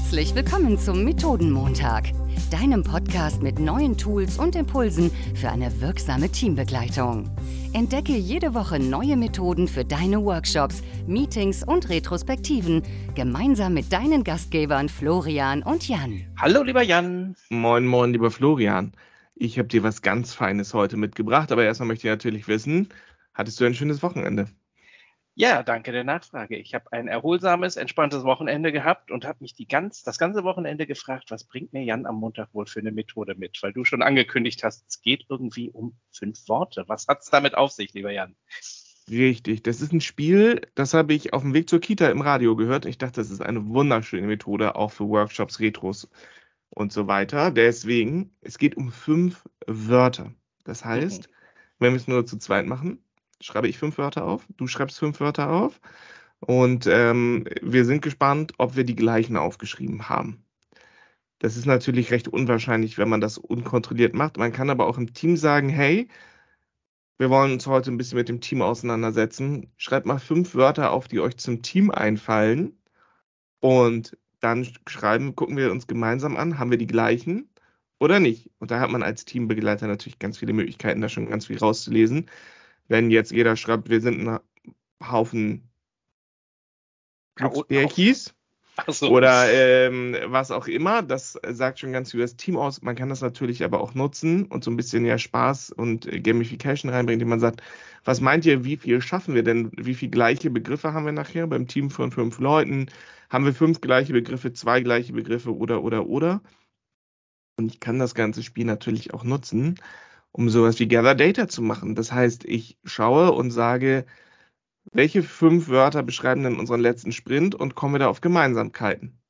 Herzlich willkommen zum Methodenmontag, deinem Podcast mit neuen Tools und Impulsen für eine wirksame Teambegleitung. Entdecke jede Woche neue Methoden für deine Workshops, Meetings und Retrospektiven gemeinsam mit deinen Gastgebern Florian und Jan. Hallo, lieber Jan. Moin, moin, lieber Florian. Ich habe dir was ganz Feines heute mitgebracht, aber erstmal möchte ich natürlich wissen, hattest du ein schönes Wochenende? Ja, danke der Nachfrage. Ich habe ein erholsames, entspanntes Wochenende gehabt und habe mich die ganz, das ganze Wochenende gefragt, was bringt mir Jan am Montag wohl für eine Methode mit? Weil du schon angekündigt hast, es geht irgendwie um fünf Worte. Was hat es damit auf sich, lieber Jan? Richtig, das ist ein Spiel, das habe ich auf dem Weg zur Kita im Radio gehört. Ich dachte, das ist eine wunderschöne Methode, auch für Workshops, Retros und so weiter. Deswegen, es geht um fünf Wörter. Das heißt, mhm. wenn wir es nur zu zweit machen, schreibe ich fünf Wörter auf, du schreibst fünf Wörter auf und ähm, wir sind gespannt, ob wir die gleichen aufgeschrieben haben. Das ist natürlich recht unwahrscheinlich, wenn man das unkontrolliert macht. Man kann aber auch im Team sagen, hey, wir wollen uns heute ein bisschen mit dem Team auseinandersetzen. Schreibt mal fünf Wörter auf, die euch zum Team einfallen. Und dann schreiben, gucken wir uns gemeinsam an, haben wir die gleichen oder nicht? Und da hat man als Teambegleiter natürlich ganz viele Möglichkeiten, da schon ganz viel rauszulesen wenn jetzt jeder schreibt, wir sind ein Haufen Bärchis so. oder ähm, was auch immer, das sagt schon ganz viel das Team aus. Man kann das natürlich aber auch nutzen und so ein bisschen ja Spaß und Gamification reinbringen, indem man sagt, was meint ihr, wie viel schaffen wir denn? Wie viele gleiche Begriffe haben wir nachher beim Team von fünf Leuten? Haben wir fünf gleiche Begriffe, zwei gleiche Begriffe oder, oder, oder? Und ich kann das ganze Spiel natürlich auch nutzen, um sowas wie Gather Data zu machen. Das heißt, ich schaue und sage, welche fünf Wörter beschreiben denn unseren letzten Sprint und komme da auf Gemeinsamkeiten.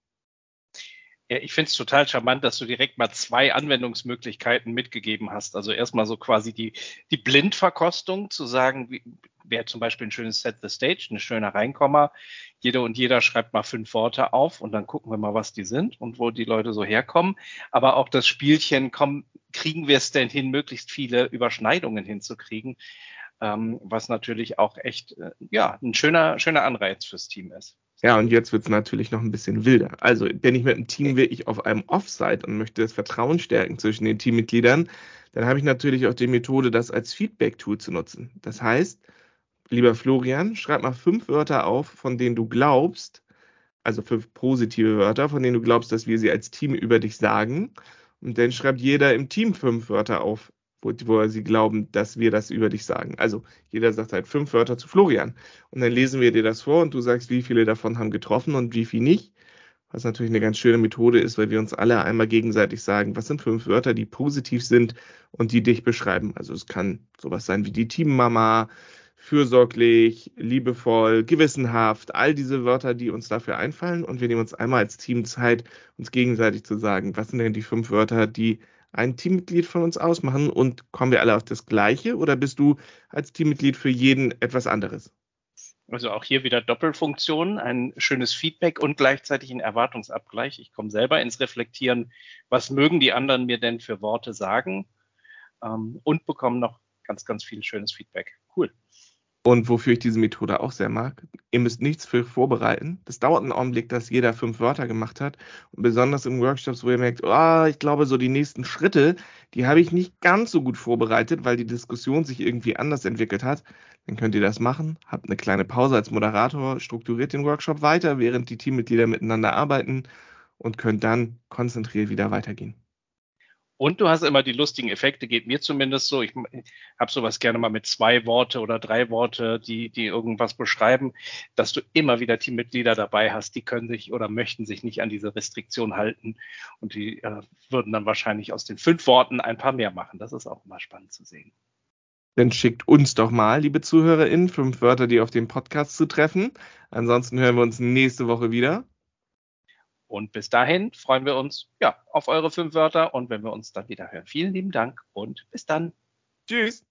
Ja, ich finde es total charmant, dass du direkt mal zwei Anwendungsmöglichkeiten mitgegeben hast. Also erstmal so quasi die, die Blindverkostung, zu sagen, wie, wäre zum Beispiel ein schönes Set the Stage, ein schöner Reinkommer. Jeder und jeder schreibt mal fünf Worte auf und dann gucken wir mal, was die sind und wo die Leute so herkommen. Aber auch das Spielchen, komm, kriegen wir es denn hin, möglichst viele Überschneidungen hinzukriegen, ähm, was natürlich auch echt, äh, ja, ein schöner, schöner Anreiz fürs Team ist. Ja, und jetzt wird es natürlich noch ein bisschen wilder. Also, bin ich mit einem Team wirklich auf einem Offsite und möchte das Vertrauen stärken zwischen den Teammitgliedern, dann habe ich natürlich auch die Methode, das als Feedback-Tool zu nutzen. Das heißt, lieber Florian, schreib mal fünf Wörter auf, von denen du glaubst, also fünf positive Wörter, von denen du glaubst, dass wir sie als Team über dich sagen. Und dann schreibt jeder im Team fünf Wörter auf, wo, wo sie glauben, dass wir das über dich sagen. Also jeder sagt halt fünf Wörter zu Florian. Und dann lesen wir dir das vor und du sagst, wie viele davon haben getroffen und wie viel nicht. Was natürlich eine ganz schöne Methode ist, weil wir uns alle einmal gegenseitig sagen, was sind fünf Wörter, die positiv sind und die dich beschreiben. Also es kann sowas sein wie die Teammama, fürsorglich, liebevoll, gewissenhaft, all diese Wörter, die uns dafür einfallen. Und wir nehmen uns einmal als Team Zeit, uns gegenseitig zu sagen, was sind denn die fünf Wörter, die ein Teammitglied von uns ausmachen und kommen wir alle auf das Gleiche oder bist du als Teammitglied für jeden etwas anderes? Also auch hier wieder Doppelfunktion, ein schönes Feedback und gleichzeitig ein Erwartungsabgleich. Ich komme selber ins Reflektieren, was mögen die anderen mir denn für Worte sagen ähm, und bekomme noch ganz, ganz viel schönes Feedback. Cool. Und wofür ich diese Methode auch sehr mag, ihr müsst nichts für vorbereiten. Das dauert einen Augenblick, dass jeder fünf Wörter gemacht hat. Und besonders in Workshops, wo ihr merkt, oh, ich glaube, so die nächsten Schritte, die habe ich nicht ganz so gut vorbereitet, weil die Diskussion sich irgendwie anders entwickelt hat. Dann könnt ihr das machen, habt eine kleine Pause als Moderator, strukturiert den Workshop weiter, während die Teammitglieder miteinander arbeiten und könnt dann konzentriert wieder weitergehen. Und du hast immer die lustigen Effekte, geht mir zumindest so. Ich habe sowas gerne mal mit zwei Worte oder drei Worte, die, die irgendwas beschreiben, dass du immer wieder Teammitglieder dabei hast, die können sich oder möchten sich nicht an diese Restriktion halten und die äh, würden dann wahrscheinlich aus den fünf Worten ein paar mehr machen. Das ist auch immer spannend zu sehen. Dann schickt uns doch mal, liebe ZuhörerInnen, fünf Wörter, die auf dem Podcast zu treffen. Ansonsten hören wir uns nächste Woche wieder. Und bis dahin freuen wir uns ja auf eure fünf Wörter und wenn wir uns dann wieder hören. Vielen lieben Dank und bis dann. Tschüss.